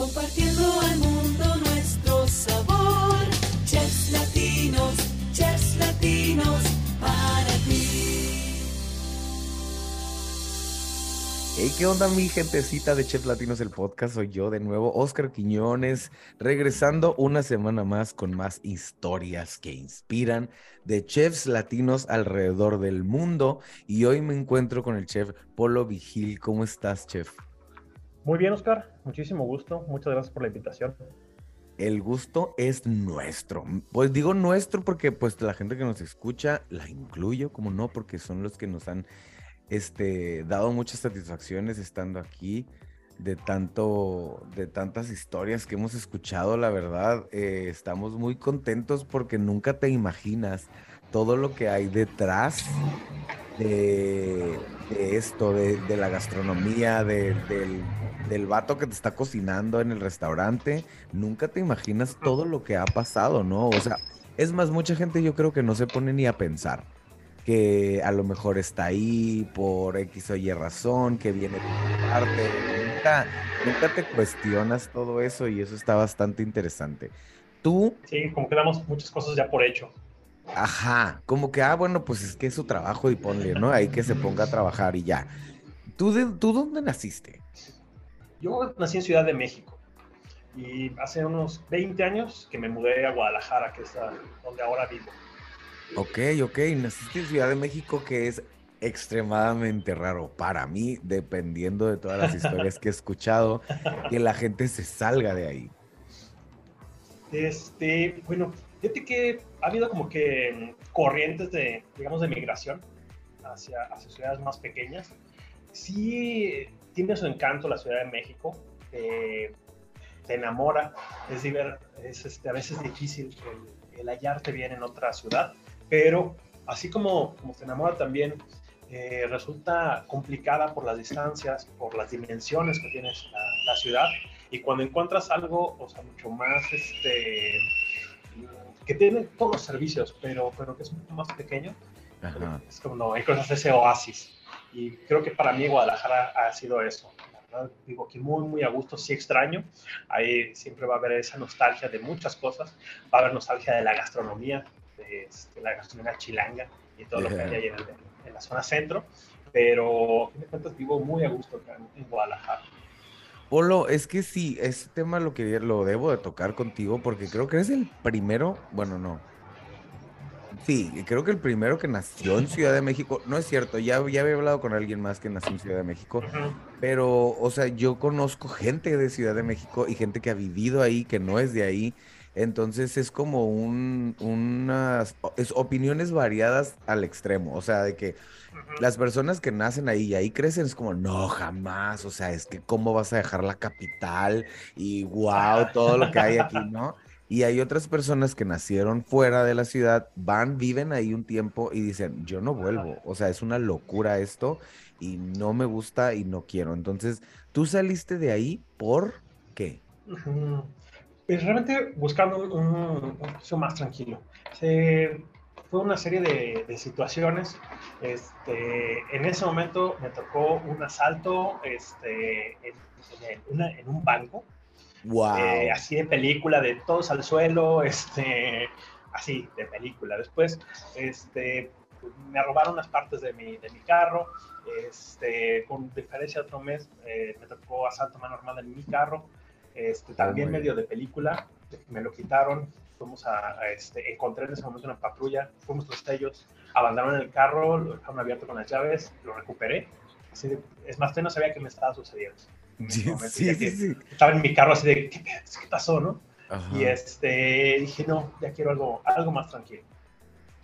compartiendo al mundo nuestro sabor. Chefs latinos, chefs latinos, para ti. Hey, ¿qué onda mi gentecita de Chef Latinos el podcast? Soy yo de nuevo, Oscar Quiñones, regresando una semana más con más historias que inspiran de chefs latinos alrededor del mundo. Y hoy me encuentro con el chef Polo Vigil. ¿Cómo estás, chef? Muy bien, Oscar. Muchísimo gusto. Muchas gracias por la invitación. El gusto es nuestro. Pues digo nuestro porque pues la gente que nos escucha la incluyo, como no, porque son los que nos han este, dado muchas satisfacciones estando aquí, de, tanto, de tantas historias que hemos escuchado, la verdad, eh, estamos muy contentos porque nunca te imaginas todo lo que hay detrás de, esto, de, la gastronomía, del, del vato que te está cocinando en el restaurante. Nunca te imaginas todo lo que ha pasado, ¿no? O sea, es más, mucha gente yo creo que no se pone ni a pensar que a lo mejor está ahí por X o Y razón, que viene de parte. Nunca, nunca te cuestionas todo eso y eso está bastante interesante. Tú. Sí, como que damos muchas cosas ya por hecho. Ajá, como que, ah, bueno, pues es que es su trabajo y ponle, ¿no? Ahí que se ponga a trabajar y ya. ¿Tú, de, ¿Tú dónde naciste? Yo nací en Ciudad de México y hace unos 20 años que me mudé a Guadalajara, que es donde ahora vivo. Ok, ok, naciste en Ciudad de México, que es extremadamente raro para mí, dependiendo de todas las historias que he escuchado, que la gente se salga de ahí. Este, bueno, fíjate que ha habido como que corrientes de, digamos, de migración hacia, hacia ciudades más pequeñas. Sí, tiene su encanto la Ciudad de México, te enamora, es, es este, a veces difícil el, hallarte bien en otra ciudad pero así como, como te enamora también, eh, resulta complicada por las distancias, por las dimensiones que tiene la, ciudad, y cuando encuentras algo, o sea, mucho más, este, que tiene todos los servicios, pero, pero que es mucho más pequeño, es como, no, encuentras ese oasis. Y creo que para mí Guadalajara ha sido eso. La verdad, digo que muy, muy a gusto, sí extraño. Ahí siempre va a haber esa nostalgia de muchas cosas. Va a haber nostalgia de la gastronomía, este, la gastronomía chilanga y todo lo que hay ahí en, la zona centro, pero a fin de cuentas vivo muy a gusto en, Guadalajara. Polo, es que sí, ese tema lo que lo debo de tocar contigo porque creo que eres el primero, bueno, no. Sí, creo que el primero que nació en Ciudad de México, no es cierto, ya, ya había hablado con alguien más que nació en Ciudad de México, pero, o sea, yo conozco gente de Ciudad de México y gente que ha vivido ahí, que no es de ahí, entonces es como un, unas es opiniones variadas al extremo. O sea, de que las personas que nacen ahí y ahí crecen es como, no, jamás. O sea, es que cómo vas a dejar la capital y wow, todo lo que hay aquí, ¿no? Y hay otras personas que nacieron fuera de la ciudad, van, viven ahí un tiempo y dicen, yo no vuelvo. O sea, es una locura esto y no me gusta y no quiero. Entonces, tú saliste de ahí por qué? Pues realmente buscando un, un más tranquilo. fue una serie de, situaciones. Este, en ese momento me tocó un asalto este, en, un banco. Wow. Eh, así de película, de todos al suelo, este, así de película. Después, este, me robaron unas partes de mi, de mi carro. Este, con diferencia de otro mes, eh, me tocó asalto más normal en mi carro este, también medio de película, me lo quitaron, fuimos a, este, encontré en ese momento una patrulla, fuimos los ellos, abandonaron el carro, lo dejaron abierto con las llaves, lo recuperé, así es más, usted no sabía qué me estaba sucediendo. Sí, sí, sí, Estaba en mi carro así de, ¿qué, qué pasó, no? Y este, dije, no, ya quiero algo, algo más tranquilo.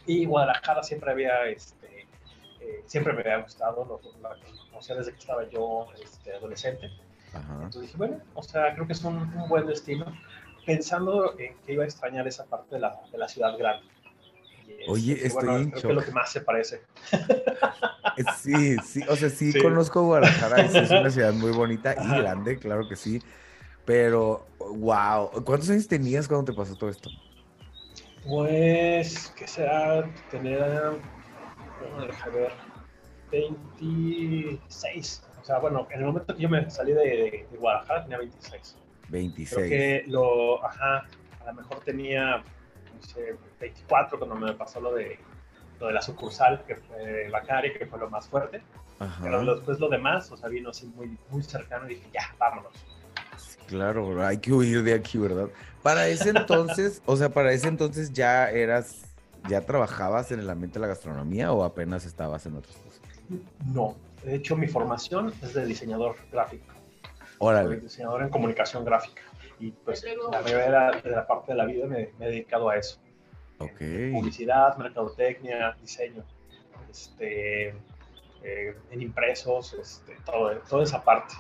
Y Guadalajara siempre había, este, eh, siempre me había gustado, lo, conocía desde que estaba yo este, adolescente. Entonces dije, bueno, o sea, creo que es un, buen destino, pensando en que iba a extrañar esa parte de la, de la ciudad grande. Oye, estoy bueno, creo que es lo que más se parece. Eh, sí, sí, o sea, sí, conozco Guadalajara, es una ciudad muy bonita y grande, claro que sí, pero, wow, ¿cuántos años tenías cuando te pasó todo esto? Pues, que sea, tener, a ver, 26, o sea, bueno, en el momento que yo me salí de, Guadalajara tenía 26. 26. Creo que lo, ajá, a lo mejor tenía, no sé, 24 cuando me pasó lo de, lo de la sucursal, que fue Bacari, que fue lo más fuerte. Ajá. Pero después lo demás, o sea, vino así muy, muy cercano y dije, ya, vámonos. Claro, hay que huir de aquí, ¿verdad? Para ese entonces, o sea, para ese entonces ya eras, ya trabajabas en el ambiente de la gastronomía o apenas estabas en otras cosas. No, de hecho mi formación es de diseñador gráfico. Soy Órale, diseñador en comunicación gráfica. Y pues la mayoría de la parte de la vida me, me he dedicado a eso. ok. Publicidad, mercadotecnia, diseño, este, eh, en impresos, este, todo, toda esa parte.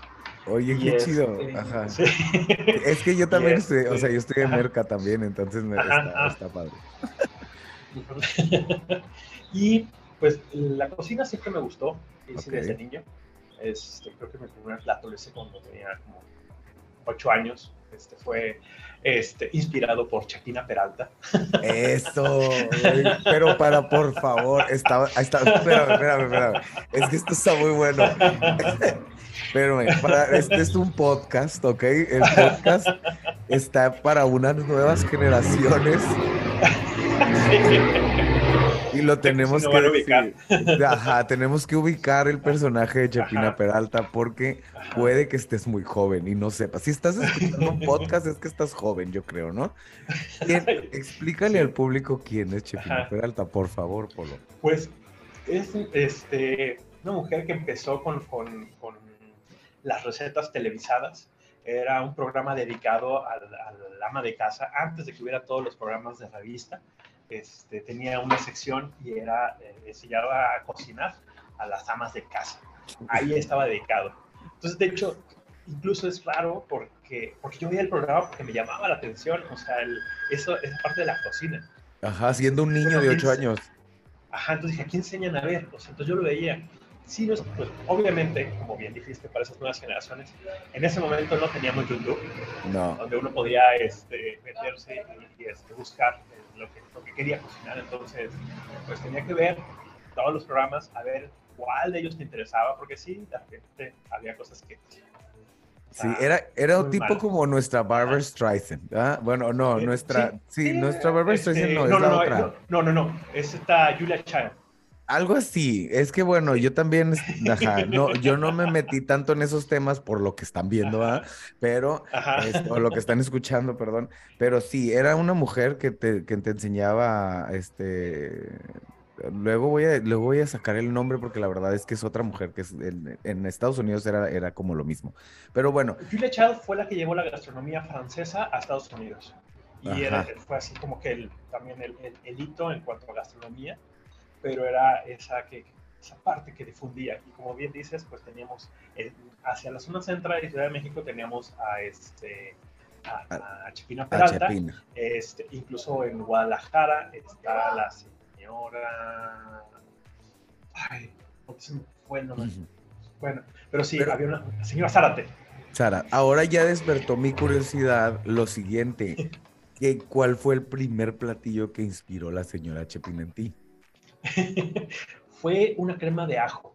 Oye, Y qué chido. Ajá. sí. Es que yo también estoy, o sea, yo estoy en. Merca también, entonces me, Ajá, está, ajá. está padre. y pues la cocina siempre me gustó, hice Ok. desde niño. Este, creo que mi primer plato lo hice cuando tenía como 8 años. Este fue este, inspirado por Chapina Peralta. Eso, pero para, por favor, estaba, está, espérame, espérame, espérame. Es que esto está muy bueno. Espérame, para, este es un podcast, ¿ok? El podcast está para unas nuevas generaciones y lo tenemos no que ubicar. Ajá, tenemos que ubicar el personaje de Chapina Ajá. Peralta porque Ajá. puede que estés muy joven y no sepas. Si estás escuchando un podcast es que estás joven, yo creo, ¿no? ¿Quién- explícale al público quién es Chapina Ajá. Peralta, por favor, Polo. Pues es este, una mujer que empezó con, con- con las recetas televisadas. Era un programa dedicado al, al ama de casa antes de que hubiera todos los programas de revista. Este, tenía una sección y era, eh, enseñaba a cocinar a las amas de casa. Ahí estaba dedicado. Entonces, de hecho, incluso es raro porque, porque yo veía el programa porque me llamaba la atención, o sea, el- eso, esa parte de la cocina. Ajá, siendo un niño Bueno, de ¿quién 8 se- años. Ajá, entonces dije, ¿a quién enseñan a ver? O sea, entonces yo lo veía. Sí, no es- pues, obviamente, como bien dijiste, para esas nuevas generaciones, en ese momento no teníamos YouTube, No. donde uno podía este, meterse y, y, este, buscar eh, lo que, lo que quería cocinar. Entonces, pues tenía que ver todos los programas, a ver cuál de ellos te interesaba, porque sí, de repente había cosas que... Sí, era, era un tipo mal. como nuestra Barbara Streisand. ¿ah? Bueno, no, nuestra. Sí, nuestra Barbara este, Streisand no, no, es la no, otra. no, no, no, no, es esta Julia Child. Algo así. Es que bueno, yo también, ajá, no, yo no me metí tanto en esos temas por lo que están viendo, ¿ah? Pero, Ajá. o lo que están escuchando, perdón. Pero sí, era una mujer que te, que te enseñaba, este. Luego voy a, luego voy a sacar el nombre porque la verdad es que es otra mujer que es en, en Estados Unidos era, era como lo mismo. Pero bueno, Julia Child fue la que llevó la gastronomía francesa a Estados Unidos. Y era, fue así como que el, también el, el- el hito en cuanto a gastronomía, pero era esa, que, esa parte que difundía. Y como bien dices, pues teníamos eh, hacia la zona central de Ciudad de México teníamos a, este, a, a Chepina a Peralta. Chapina. Este, incluso en Guadalajara está la señora... Ay, ¿cómo se me fue el nombre? Ujú. Bueno, pero sí, Pero- había una la señora Zárate. Sara, ahora ya despertó mi curiosidad lo siguiente. que ¿Cuál fue el primer platillo que inspiró la señora Chepina en ti? fue una crema de ajo.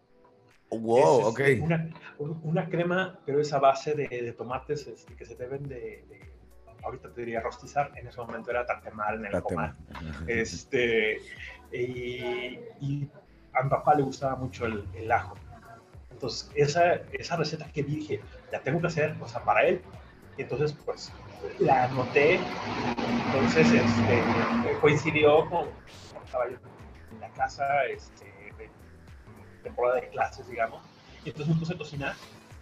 Wow, Es, ok. Una, un- una crema, pero es a base de, de tomates este, que se deben de, de- ahorita te diría rostizar, en ese momento era tatemal en el Date comal. Este, y, y a mi papá le gustaba mucho el, el ajo. Entonces, esa, esa receta que dije, la tengo que hacer, o sea, para él. Entonces, pues, la anoté. Entonces, este, coincidió con, estaba yo en la casa, este, de temporada de clases, digamos. Y entonces me puse a cocinar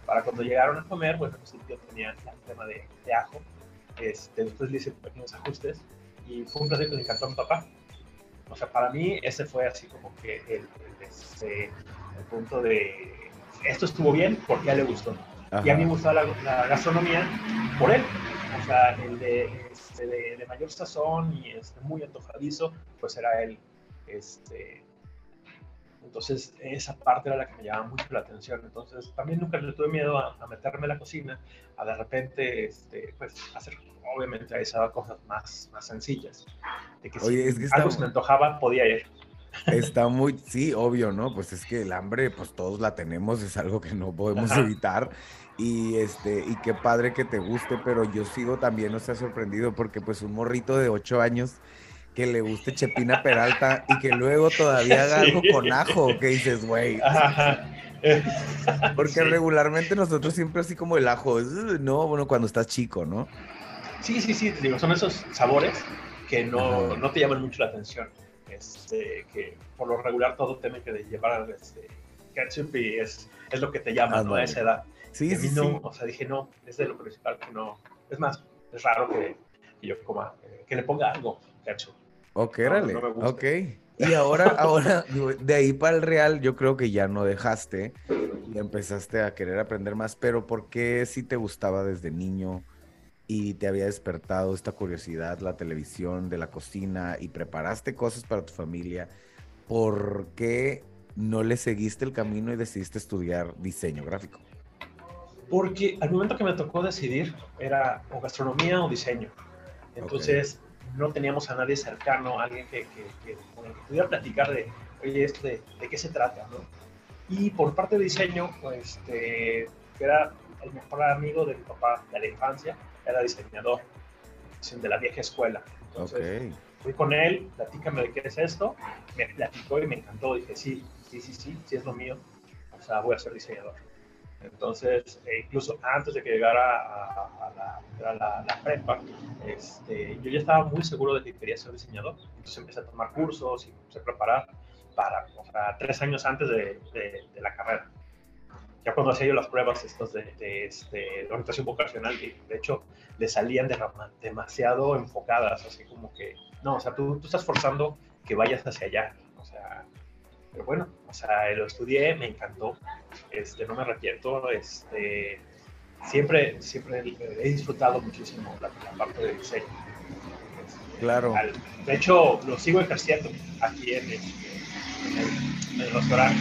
para cuando llegaron a comer, bueno, pues yo tenía la crema de, de ajo. Este, después le hice pequeños ajustes y fue un placer que le encantó a mi papá. O sea, para mí ese fue así como que el, el, este, el punto de esto estuvo bien porque a él le gustó. Y a mí me Ajá. gustaba la, la gastronomía por él. O sea, el de, este, de, de mayor sazón y este, muy antojadizo, pues era él. Este, entonces, esa parte era la que me llamaba mucho la atención. Entonces, también nunca le tuve miedo a, a meterme en la cocina, a de repente, este, pues, hacer, obviamente, a esas cosas más, más sencillas. De que Oye, si es que está- algo se me antojaba, podía ir. Está muy, sí, obvio, ¿no? Pues es que el hambre, pues todos la tenemos, es algo que no podemos Ajá. evitar. Y este, y qué padre que te guste, pero yo sigo también, no se ha sorprendido, porque pues un morrito de ocho años que le guste Chepina Peralta y que luego todavía haga algo Sí. con ajo, que dices, güey. Porque sí. regularmente nosotros siempre así como el ajo, no, bueno, cuando estás chico, ¿no? Sí, sí, sí, te digo, son esos sabores que no, no te llaman mucho la atención. Este, que por lo regular todo tiene que llevar este, ketchup y es, es lo que te llama, ¿no? A esa edad. Sí, Y a mí sí, no, sí. o sea, dije, no, es de lo principal que no. Es más, es raro que, que yo coma, eh, que le ponga algo, ketchup. Ok, No, órale, no me gusta. ok. Y ahora, ahora, de ahí para el real, yo creo que ya no dejaste y empezaste a querer aprender más, pero ¿por qué si te gustaba desde niño y te había despertado esta curiosidad, la televisión, de la cocina y preparaste cosas para tu familia? ¿Por qué no le seguiste el camino y decidiste estudiar diseño gráfico? Porque al momento que me tocó decidir era o gastronomía o diseño. Entonces no teníamos a nadie cercano, alguien que, que, que- con el que pudiera platicar de, oye, esto de, de qué se trata, ¿no? Y por parte de diseño, pues, este, que era el mejor amigo de mi papá de la infancia, era diseñador de la vieja escuela. Entonces, Ok, fui con él, platícame de qué es esto, me platicó y me encantó, dije, sí, sí, sí, sí, sí es lo mío, o sea, voy a ser diseñador. Entonces, eh, incluso antes de que llegara a, a la, a la- la prepa, este, yo ya estaba muy seguro de que quería ser diseñador, entonces empecé a tomar cursos y empecé a preparar para, o sea, tres años antes de, de- de la carrera. Ya cuando hacía yo las pruebas estas de, de, este, orientación vocacional, de hecho le salían de- demasiado enfocadas, así como que, no, o sea, tú, tú estás forzando que vayas hacia allá, o sea, pero bueno, o sea, lo estudié, me encantó, este, no me arrepiento, este, siempre, siempre he disfrutado muchísimo la, la parte de diseño. Este, Claro. al- de hecho, lo sigo ejerciendo aquí en, en el restaurante.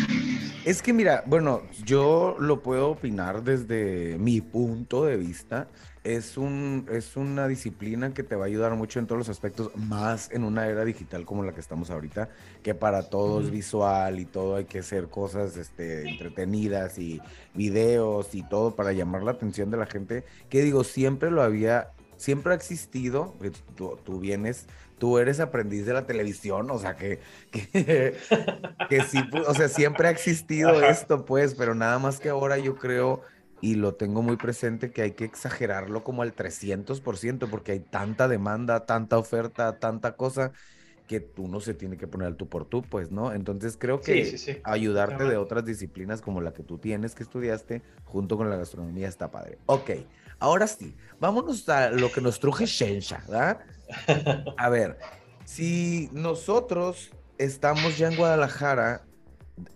Es que mira, bueno, yo lo puedo opinar desde mi punto de vista. Es un, es una disciplina que te va a ayudar mucho en todos los aspectos, más en una era digital como la que estamos ahorita, que para todo es visual y todo hay que hacer cosas este, entretenidas y videos y todo para llamar la atención de la gente. Que digo, siempre lo había, siempre ha existido. Tú, tú vienes, tú eres aprendiz de la televisión, o sea que, que, que sí, o sea, siempre ha existido Ajá. esto, pues, pero nada más que ahora yo creo, y lo tengo muy presente, que hay que exagerarlo como al 300%, porque hay tanta demanda, tanta oferta, tanta cosa, que tú no se tiene que poner al tú por tú, pues, ¿no? Entonces creo que Sí, sí, sí. ayudarte de otras disciplinas como la que tú tienes que estudiaste, junto con la gastronomía, está padre. Ok, ahora sí, vámonos a lo que nos truje Shensha, ¿verdad? A ver, si nosotros estamos ya en Guadalajara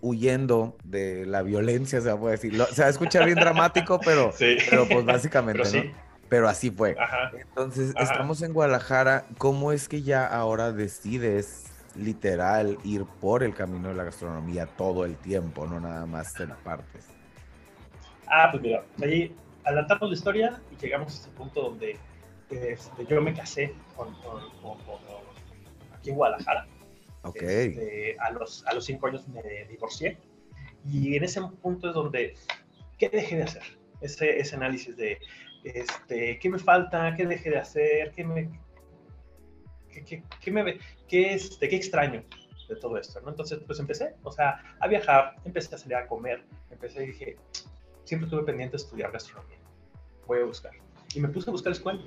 huyendo de la violencia, se va a poder decir. Lo- Se va a escuchar bien dramático, pero, Sí. pero pues básicamente, Pero sí. ¿no? Pero así fue. Ajá. Entonces, Ajá. estamos en Guadalajara. ¿Cómo es que ya ahora decides literal ir por el camino de la gastronomía todo el tiempo, no nada más en partes? Ah, pues mira, ahí adelantamos la historia y llegamos a este punto donde este, yo me casé con, con- con- con- aquí en Guadalajara. Ok. Este, a, los, a los cinco años me divorcié y en ese punto es donde, ¿qué dejé de hacer? Ese, ese análisis de, este, ¿qué me falta? ¿Qué dejé de hacer? ¿Qué me, qué, qué- qué me, qué, este, qué extraño de todo esto? ¿no? Entonces, pues empecé, o sea, a viajar, empecé a salir a comer, empecé y dije, siempre tuve pendiente de estudiar gastronomía, voy a buscar. Y me puse a buscar escuela.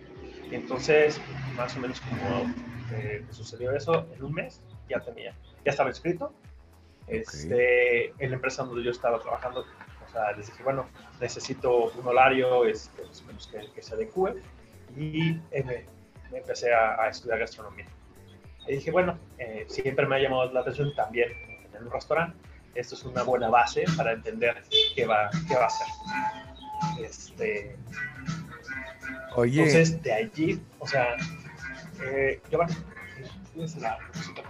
Y entonces, más o menos como eh, sucedió eso, en un mes ya tenía, ya estaba inscrito. Este, En la empresa donde yo estaba trabajando, o sea, les dije, bueno, necesito un horario este, menos que, que se adecue. Y eh, me, me empecé a, a estudiar gastronomía. Y dije, bueno, eh, siempre me ha llamado la atención también tener un restaurante. Esto es una buena base para entender qué va, qué va a hacer. Este, Oye, entonces, de allí, o sea, eh, Giovanni, tienes la música.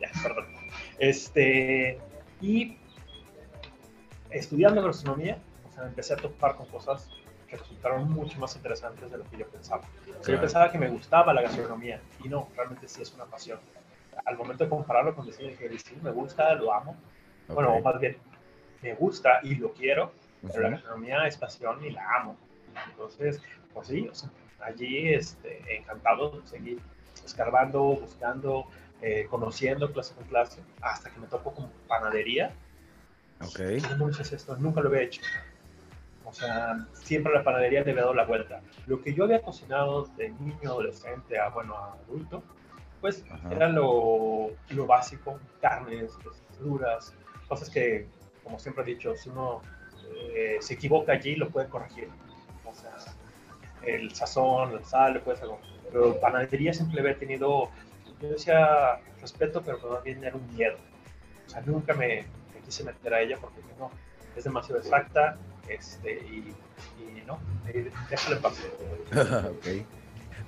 Ya, perdón. Este, y estudiando gastronomía, o sea, empecé a topar con cosas que resultaron mucho más interesantes de lo que yo pensaba. O sea, yo pensaba que me gustaba la gastronomía y no, realmente sí es una pasión. al momento de compararlo con diseño, dije, sí, me gusta, lo amo. Bueno, Ok. más bien, me gusta y lo quiero, pero la gastronomía es pasión y la amo. Entonces, pues sí, o sea, allí este, encantado, seguí escarbando, buscando, eh, conociendo clase con clase, hasta que me tocó con panadería. Ok. ¿Qué demonios es esto? Nunca lo había hecho. O sea, siempre la panadería le había dado la vuelta. Lo que yo había cocinado de niño, adolescente a, bueno, a adulto, pues Ajá. era lo, lo básico, carnes, pues, verduras, cosas que, como siempre he dicho, si uno eh, se equivoca allí, lo puede corregir. O sea, el sazón, la sal, lo puedes hacer. Pero panadería siempre había tenido, yo decía respeto, pero más bien era un miedo. O sea, nunca me, me quise meter a ella porque no, es demasiado exacta este, y, y no, déjale pasar. ok.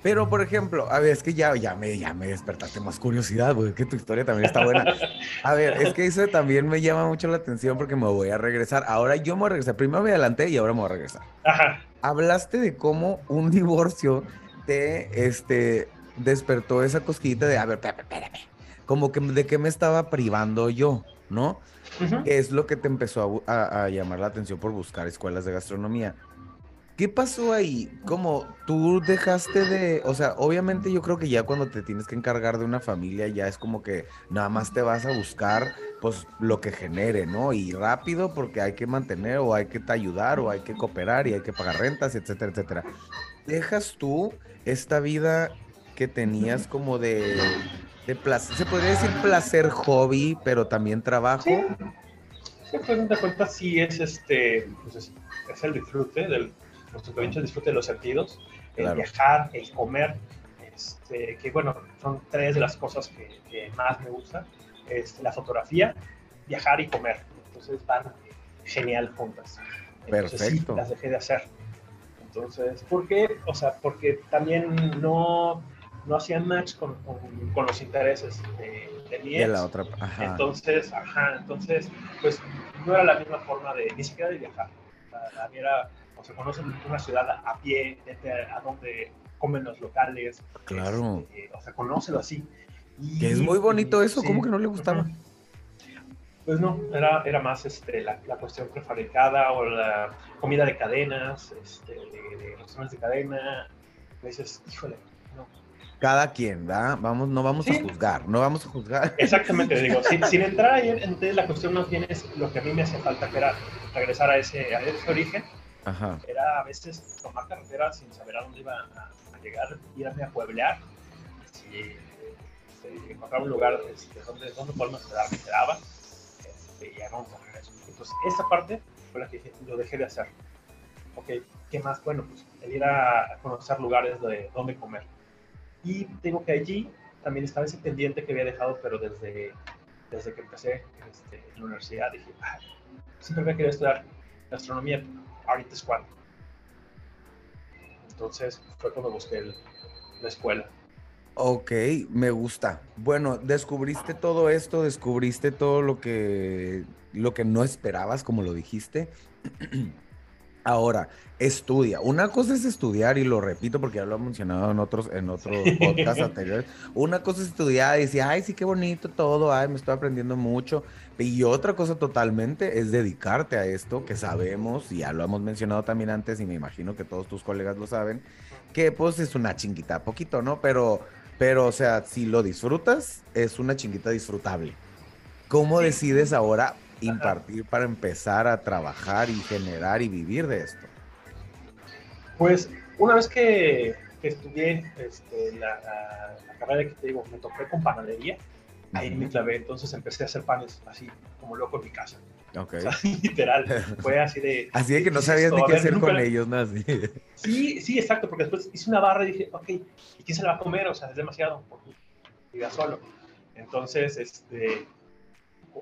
Pero, por ejemplo, a ver, es que ya, ya, me, ya me despertaste más curiosidad, güey, que tu historia también está buena. A ver, es que eso también me llama mucho la atención porque me voy a regresar. Ahora yo me voy a regresar. Primero me adelanté y ahora me voy a regresar. Ajá, Hablaste de cómo un divorcio te este, despertó esa cosquillita de, a ver, espérame, espérame. Como que de qué me estaba privando yo, ¿no? es lo que te empezó a, a llamar la atención por buscar escuelas de gastronomía. ¿Qué pasó ahí? Como tú dejaste de, o sea, obviamente yo creo que ya cuando te tienes que encargar de una familia ya es como que nada más te vas a buscar pues lo que genere, ¿no? Y rápido porque hay que mantener o hay que te ayudar o hay que cooperar y hay que pagar rentas, etcétera, etcétera. ¿Dejas tú esta vida que tenías como de, de placer, se podría decir placer hobby, pero también trabajo? Sí, sí, pues de cuentas sí es este, pues es, es el disfrute del, nuestro el disfrute de los sentidos, el Claro. viajar, el comer, este, que bueno, son tres de las cosas que, que más me gustan, este, la fotografía, viajar y comer, entonces van genial juntas. Entonces, sí, Perfecto. las dejé de hacer. Entonces, ¿por qué? O sea, porque también no, no hacían match con, con, con los intereses de, de mi De ex. la otra, ajá. Entonces, ajá, entonces, pues no era la misma forma de, ni siquiera de viajar. La, la mía era, o sea, conocen una ciudad a, pie, vete a, a donde comen los locales. Claro. este, o sea, conócelo así. Y- Que es muy bonito eso, sí, ¿cómo que no le gustaba? Pues no, era, era más este, la, la cuestión prefabricada o la comida de cadenas, este, de, de restaurantes de cadena. A veces, híjole. Cada quien, ¿verdad? Vamos, no vamos a Sí. juzgar, no vamos a juzgar. Exactamente, digo, sin, sin entrar ahí, entonces la cuestión más bien es lo que a mí me hacía falta, que era regresar a ese, a ese origen, Ajá. era a veces tomar carretera sin saber a dónde iba a, a llegar, irme a pueblear, si encontrar un lugar este, donde, donde poderme quedar, me quedaba, este, y ya vamos a regreso. Entonces, esa parte fue la que lo dejé de hacer. Ok, ¿qué más? Bueno, pues el ir a conocer lugares de donde comer. Y digo que allí también estaba ese pendiente que había dejado, pero desde, desde que empecé este, en la universidad dije, "Ah, siempre había querido estudiar gastronomía, ahorita es cuando. Entonces fue cuando busqué la escuela. Ok, me gusta. Bueno, descubriste todo esto, descubriste todo lo que, lo que no esperabas, como lo dijiste. Ahora, estudia. Una cosa es estudiar, y lo repito porque ya lo he mencionado en otros, en otros podcasts anteriores. Una cosa es estudiar y decir, ay, sí, qué bonito todo, ay, me estoy aprendiendo mucho. Y otra cosa totalmente es dedicarte a esto, que sabemos, y ya lo hemos mencionado también antes, y me imagino que todos tus colegas lo saben, que pues es una chinguita, poquito, ¿no? Pero, pero, o sea, si lo disfrutas, es una chinguita disfrutable. ¿Cómo Sí. decides ahora impartir para empezar a trabajar y generar y vivir de esto? Pues una vez que, que estudié este, la, la- la carrera que te digo, me topé con panadería, ahí me clavé, entonces empecé a hacer panes así como loco en mi casa. Ok. O sea, literal, fue así de... Así de que no ¿qué es sabías esto? ni qué ver, hacer nunca- con ellos, ¿no? Así. Sí, sí, exacto, porque después hice una barra y dije, ok, ¿y quién se la va a comer? O sea, es demasiado, porque viva solo. Entonces, este,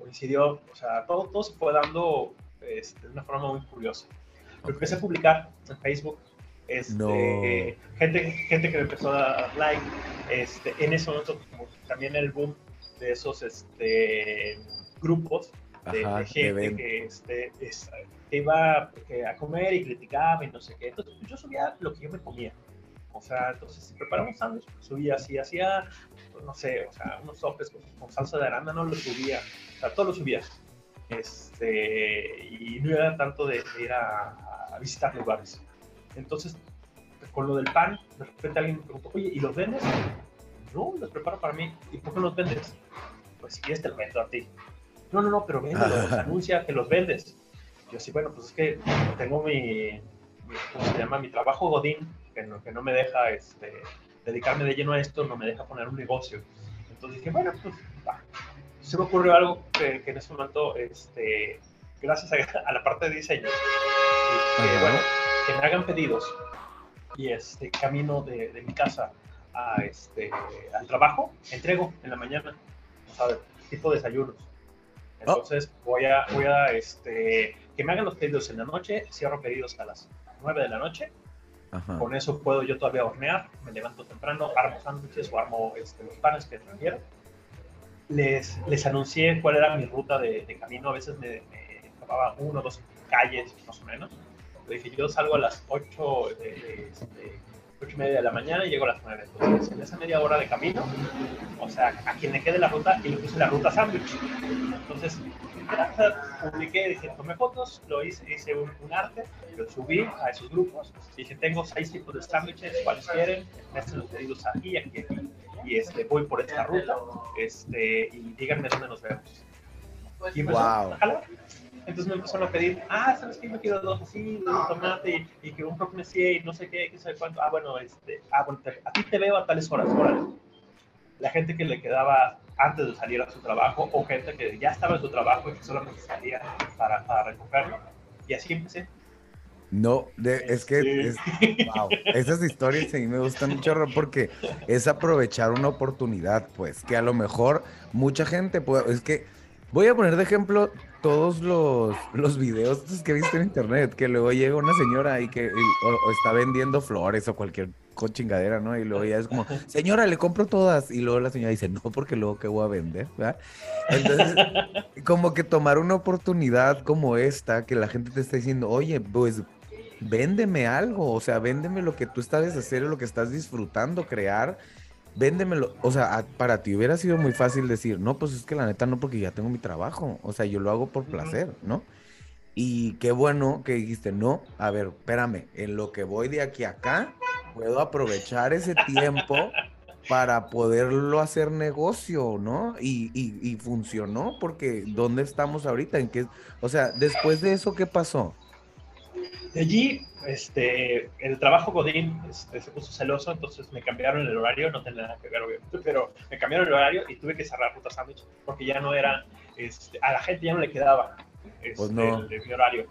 coincidió, o sea, todo, todo se fue dando este, de una forma muy curiosa. Lo Ok. empecé a publicar en Facebook, este, No. gente, gente que me empezó a dar like, este, en ese momento como también el boom de esos este, grupos de, Ajá, de gente que, este, es- que iba a comer y criticaba y no sé qué. Entonces pues, yo subía lo que yo me comía. O sea, entonces si preparamos sándwich, pues, subía así, hacía, pues, no sé, o sea, unos sopes con, con salsa de arándano, lo subía, o sea, todo lo subía. Este, y no era tanto de, de ir a, a visitar lugares. Entonces, con lo del pan, de repente alguien me preguntó, oye, ¿y los vendes? No, los preparo para mí. ¿Y por qué los vendes? Pues si quieres te los vendo a ti. No, no, no, pero véndelos, anuncia que los vendes. Yo sí, bueno, pues es que tengo mi, mi- ¿cómo se llama? Mi trabajo godín, que no, que no me deja este, dedicarme de lleno a esto, no me deja poner un negocio. Entonces dije, bueno, pues va. Se me ocurrió algo que, que en ese momento, este, gracias a, a la parte de diseño, que, bueno, que me hagan pedidos y este camino de, de mi casa a este, al trabajo, entrego en la mañana, o sea, tipo desayunos. Entonces voy a, voy a este, que me hagan los pedidos en la noche, cierro pedidos a las 9 de la noche, Ajá. con eso puedo yo todavía hornear, me levanto temprano, armo sándwiches o armo este, los panes que prefiero. Les, les anuncié cuál era mi ruta de, de camino, a veces me, me tomaba uno o dos calles más o menos. Le dije, yo salgo a las 8 de, de, este, ocho y media de la mañana y llego a las 9. Entonces, en esa media hora de camino, o sea, a quien le quede la ruta, y le puse la ruta sándwich. Entonces, publiqué, dije, tomé fotos, lo hice, hice un, un arte, lo subí a esos grupos. Dije, tengo seis tipos de sándwiches, cuáles quieren, me hacen los pedidos aquí, aquí, aquí. Y este, voy por esta ruta, este, y díganme dónde nos vemos. Y empezó Wow. a jalar. Entonces me empezaron a pedir, ah, ¿sabes qué? Yo quiero dos así, un tomate y, y que un monsieur y no sé qué, qué sabe cuánto. Ah, bueno, este, ah, bueno, te- a ti te veo a tales horas, órale. La gente que le quedaba antes de salir a su trabajo o gente que ya estaba en su trabajo y que solamente salía para, para recogerlo. Y así empecé. No, de- es que Sí. es- wow, esas historias a mí me gustan mucho Ro, porque es aprovechar una oportunidad, pues, que a lo mejor mucha gente puede, es que voy a poner de ejemplo todos los, los videos que he visto en internet, que luego llega una señora y que y- o, o está vendiendo flores o cualquier co- chingadera, ¿no? Y luego ya es como, señora, le compro todas. Y luego la señora dice, no, porque luego qué voy a vender, ¿verdad? Entonces, como que tomar una oportunidad como esta, que la gente te está diciendo, oye, pues véndeme algo, o sea, véndeme lo que tú sabes hacer, lo que estás disfrutando, crear, véndemelo. O sea, a- para ti hubiera sido muy fácil decir, no, pues es que la neta no, porque ya tengo mi trabajo, o sea, yo lo hago por placer, ¿no? Y qué bueno que dijiste, no, a ver, espérame, en lo que voy de aquí a acá, puedo aprovechar ese tiempo para poderlo hacer negocio, ¿no? Y, y, y funcionó, porque ¿dónde estamos ahorita? ¿En qué? O sea, después de eso, ¿qué pasó? De allí, este, el trabajo Godín este, se puso celoso, entonces me cambiaron el horario, no tenía nada que ver, obviamente, pero me cambiaron el horario y tuve que cerrar Ruta Sándwich porque ya no era, este, a la gente ya no le quedaba este, Pues no. el mi horario.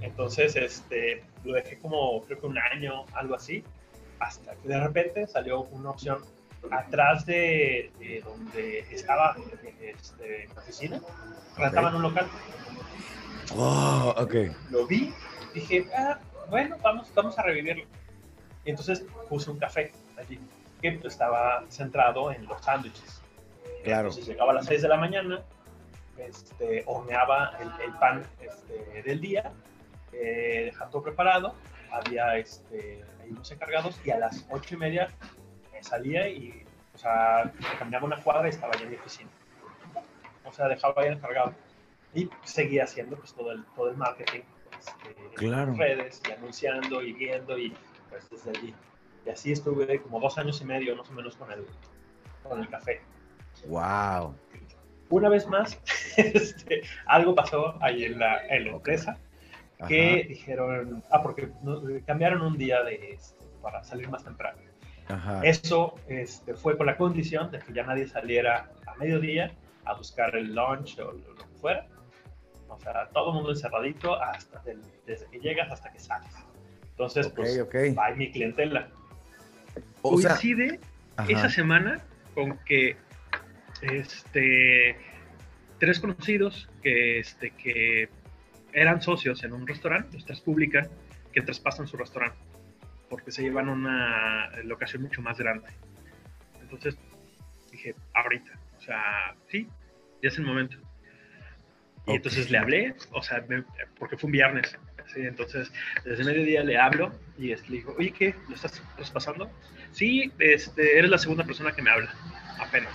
Entonces, este, lo dejé como, creo que un año, algo así, hasta que de repente salió una opción atrás de, de donde estaba este, la oficina, rentaban un local Oh, ok. lo vi, dije, ah, bueno, vamos, vamos a revivirlo. Y entonces puse un café allí, que estaba centrado en los sándwiches. Claro. Entonces llegaba a las 6 de la mañana, este, horneaba el, el pan este, del día, eh, dejaba todo preparado, había este, ahí unos encargados y a las 8 y media me salía y, o sea, caminaba una cuadra y estaba ya en mi oficina. O sea, dejaba ahí el encargado. Y seguía haciendo pues todo el, todo el marketing este, Claro. en redes y anunciando y viendo y pues desde allí. Y así estuve como dos años y medio más o menos con el, con el café. Wow. Una vez más, este, algo pasó ahí en la, en la empresa que dijeron, ah, porque cambiaron un día de, este, para salir más temprano. Ajá. Eso este, fue con la condición de que ya nadie saliera a mediodía a buscar el lunch o lo, que fuera. O sea, todo el mundo encerradito hasta del- desde que llegas hasta que sales. Entonces, Ok, pues, ok. va mi clientela. O sea, Coincide esa ajá. semana con que este, tres conocidos que, este, que eran socios en un restaurante, los tres publican que traspasan su restaurante porque se llevan a una locación mucho más grande. Entonces dije, ahorita, o sea, sí, ya es el momento. Y entonces le hablé, o sea, me- porque fue un viernes. ¿sí? Entonces, desde mediodía le hablo y este, le digo, oye, ¿qué? ¿Lo estás, lo estás pasando? Sí, este, eres la segunda persona que me habla, apenas.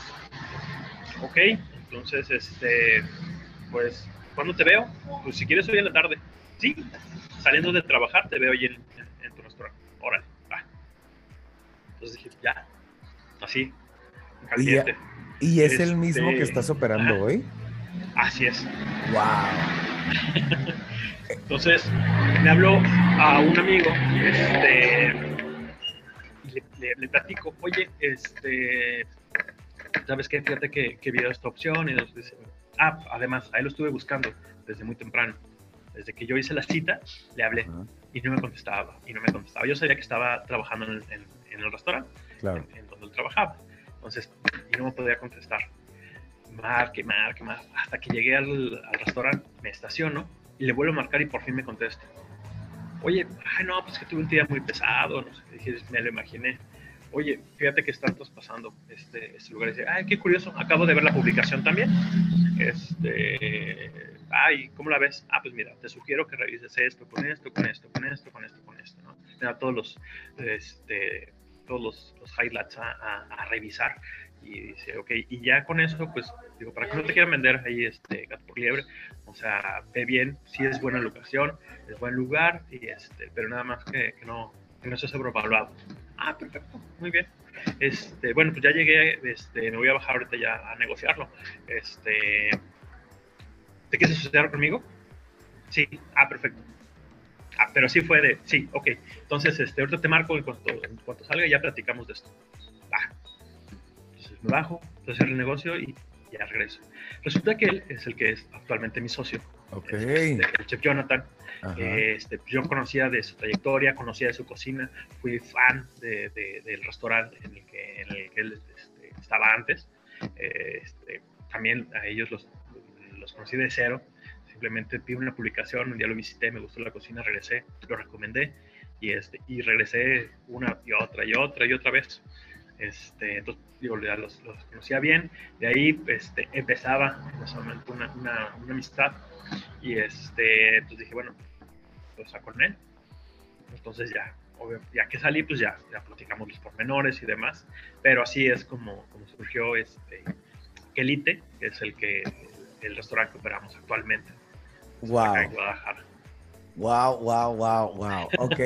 Ok, entonces, este, pues, ¿cuándo te veo? Pues si quieres hoy en la tarde. Sí, saliendo de trabajar te veo ahí en, en- en tu restaurante. Órale, va. Entonces dije, ya, así, en caliente. ¿Y es el mismo que Este, estás operando ajá. hoy? Así es. ¡Wow! Entonces, me habló a un amigo, este, y le, le- le platico, oye, este, ¿sabes qué? Fíjate que, que vi esta opción y nos dice, además, ahí lo estuve buscando desde muy temprano. Desde que yo hice la cita, le hablé Ajá, y no me contestaba, y no me contestaba. Yo sabía que estaba trabajando en el, en- en el restaurante, Claro. en, en donde él trabajaba. Entonces, y no me podía contestar. Marque, marque, marque. Hasta que llegué al, al restaurante, me estaciono y le vuelvo a marcar y por fin me contesta. Oye, ay, no, pues que tuve un día muy pesado, no sé qué. Dije, me lo imaginé. Oye, fíjate que están traspasando este, este lugar. Y dice, ay, qué curioso, acabo de ver la publicación también. Este, ay, ¿cómo la ves? Ah, pues mira, te sugiero que revises esto, con esto, con esto, con esto, con esto, con esto, ¿no? Me da todos los, este, todos los, los highlights a, a- a revisar y dice, ok, y ya con eso, pues, digo, para que no te quieran vender ahí este gato por liebre, o sea, ve bien, si es buena locación, es buen lugar, y este, pero nada más que, que no, que no esté sobrevaluado. Ah, perfecto, muy bien. Este, bueno, pues ya llegué, este, me voy a bajar ahorita ya a negociarlo. Este, ¿te quieres asociar conmigo? Sí, ah, perfecto. Ah, pero sí fue de, sí, ok. Entonces, este, ahorita te marco en cuanto, en cuanto salga ya platicamos de esto. Va. Entonces me bajo, hacer el negocio y ya regreso. Resulta que él es el que es actualmente mi socio, Ok. este, el chef Jonathan. Este, yo conocía de su trayectoria, conocía de su cocina, fui fan de- de- del restaurante en el que, en el que él este, estaba antes. Este, también a ellos los, los conocí de cero. Simplemente vi una publicación, un día lo visité, me gustó la cocina, regresé, lo recomendé y, este, y regresé una y otra y otra y otra vez. Este, entonces, digo, ya los, los conocía bien. De ahí este, empezaba en ese momento una, una, una amistad y este, pues dije, bueno, pues a con él. Entonces ya, obvio, ya que salí, pues ya, ya platicamos los pormenores y demás. Pero así es como, como surgió este Kelite, que es el que el restaurante que operamos actualmente acá en Wow. Guadalajara. Wow, wow, wow, wow. Ok,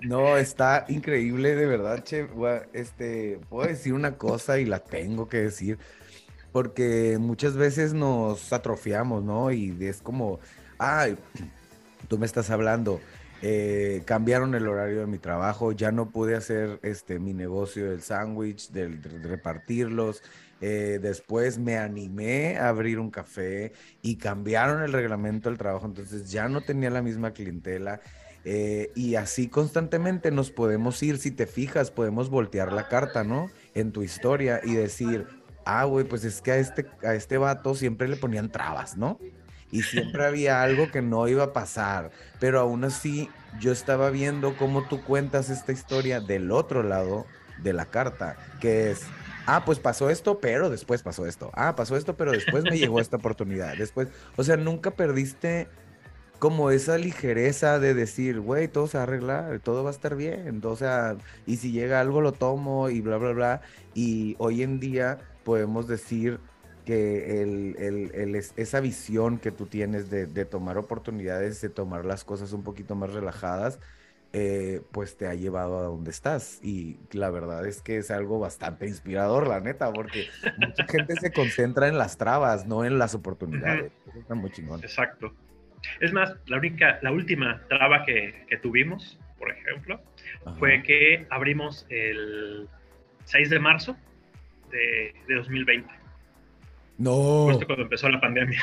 no, está increíble, de verdad, che. Este, puedo decir una cosa y la tengo que decir, porque muchas veces nos atrofiamos, ¿no? Y es como, ay, tú me estás hablando, eh, cambiaron el horario de mi trabajo, ya no pude hacer este, mi negocio del sándwich, del, de repartirlos. eh, después me animé a abrir un café y cambiaron el reglamento del trabajo, entonces ya no tenía la misma clientela. eh, y así constantemente nos podemos ir, si te fijas, podemos voltear la carta, ¿no? En tu historia y decir, ah, güey, pues es que a este, a este vato siempre le ponían trabas, ¿no? Y siempre había algo que no iba a pasar, pero aún así yo estaba viendo cómo tú cuentas esta historia del otro lado de la carta, que es, ah, pues pasó esto, pero después pasó esto, ah, pasó esto, pero después me llegó esta oportunidad, después, o sea, nunca perdiste como esa ligereza de decir, güey, todo se va a arreglar, todo va a estar bien, o sea, y si llega algo lo tomo y bla, bla, bla, y hoy en día podemos decir que el, el- el es- esa visión que tú tienes de, de tomar oportunidades, de tomar las cosas un poquito más relajadas, eh, pues te ha llevado a donde estás. Y la verdad es que es algo bastante inspirador, la neta, porque mucha gente se concentra en las trabas, no en las oportunidades. Eso está muy chingón. Exacto. Es más, la única, la última traba que, que tuvimos, por ejemplo, fue que abrimos el 6 de marzo de, de 2020, No, justo cuando empezó la pandemia.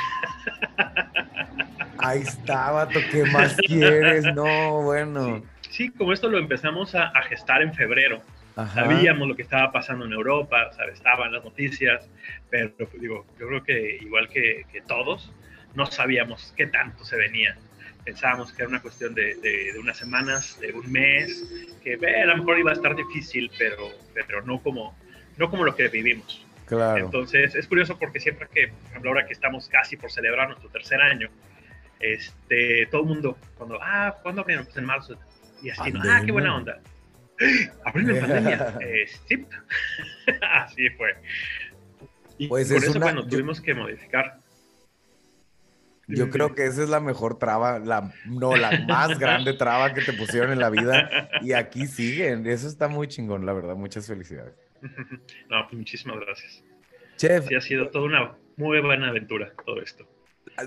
ahí está, vato, ¿qué más quieres? No, bueno. Sí, como esto lo empezamos a, a gestar en febrero, Ajá. sabíamos lo que estaba pasando en Europa, estaban las noticias, pero pues, digo, yo creo que igual que, que todos, no sabíamos qué tanto se venía. Pensábamos que era una cuestión de, de- de unas semanas, de un mes, que eh, a lo mejor iba a estar difícil, pero, pero no, como, no como lo que vivimos. Claro. Entonces, es curioso porque siempre que, por ejemplo, ahora que estamos casi por celebrar nuestro tercer año, este, todo el mundo, cuando, ah, ¿cuándo abrieron? Pues en marzo. Y así, ah, qué buena onda. Abrieron en pandemia. Eh, sí. así fue. Y Pues por es eso, una- bueno, yo- tuvimos que modificar. Yo creo que esa es la mejor traba, la, no, la más grande traba que te pusieron en la vida. Y aquí siguen. Eso está muy chingón, la verdad. Muchas felicidades. No, pues muchísimas gracias. Chef, Sí, ha sido toda una muy buena aventura todo esto.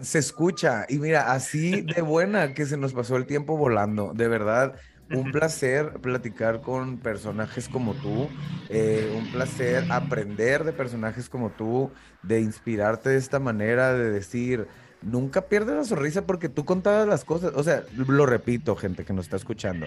se escucha. Y mira, así de buena que se nos pasó el tiempo volando. De verdad, un placer platicar con personajes como tú. eh, un placer aprender de personajes como tú, de inspirarte de esta manera, de decir, nunca pierdes la sonrisa porque tú contabas las cosas. O sea, lo repito, gente que nos está escuchando.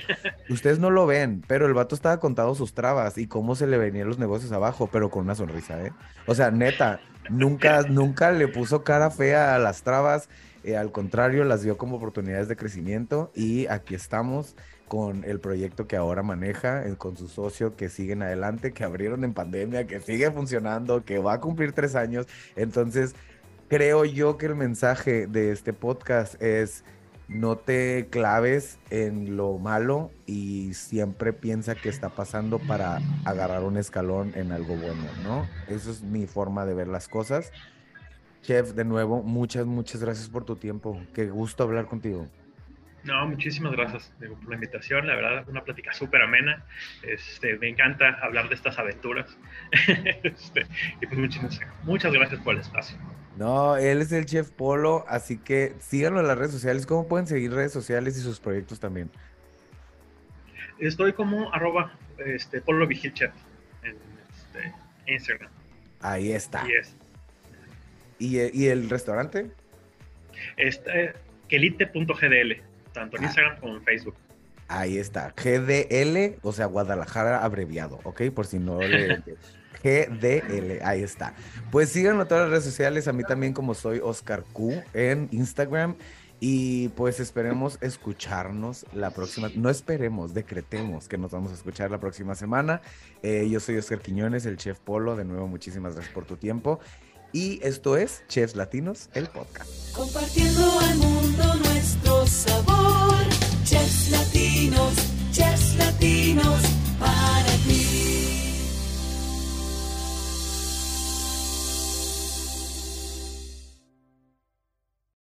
Ustedes no lo ven, pero el vato estaba contando sus trabas y cómo se le venían los negocios abajo, pero con una sonrisa, ¿eh? O sea, neta, nunca, nunca le puso cara fea a las trabas. eh, al contrario, las vio como oportunidades de crecimiento y aquí estamos con el proyecto que ahora maneja, eh, con su socio que siguen adelante, que abrieron en pandemia, que sigue funcionando, que va a cumplir tres años. Entonces, creo yo que el mensaje de este podcast es no te claves en lo malo y siempre piensa que está pasando para agarrar un escalón en algo bueno, ¿no? Eso es mi forma de ver las cosas. Chef, de nuevo, muchas, muchas gracias por tu tiempo. Qué gusto hablar contigo. No, muchísimas gracias digo, por la invitación. La verdad, una plática súper amena. Este, me encanta hablar de estas aventuras. Este, y pues muchas, muchas gracias por el espacio. No, él es el Chef Polo, así que síganlo en las redes sociales. ¿Cómo pueden seguir redes sociales y sus proyectos también? Estoy como arroba este, Polo Vigil Chef en este, Instagram. Ahí está. Y es ¿Y, y el restaurante? este, quelite.gdl, tanto en Ah. Instagram como en Facebook. Ahí está. GDL, o sea, Guadalajara abreviado, ¿ok? Por si no le... GDL, ahí está. Pues síganlo en todas las redes sociales, a mí también como soy Oscar Q en Instagram. Y pues esperemos escucharnos la próxima, no esperemos, decretemos que nos vamos a escuchar la próxima semana. Eh, yo soy Oscar Quiñones, el chef Polo, de nuevo muchísimas gracias por tu tiempo. Y esto es Chefs Latinos, el podcast. Compartiendo al mundo nuestro sabor. Chefs latinos, chefs latinos.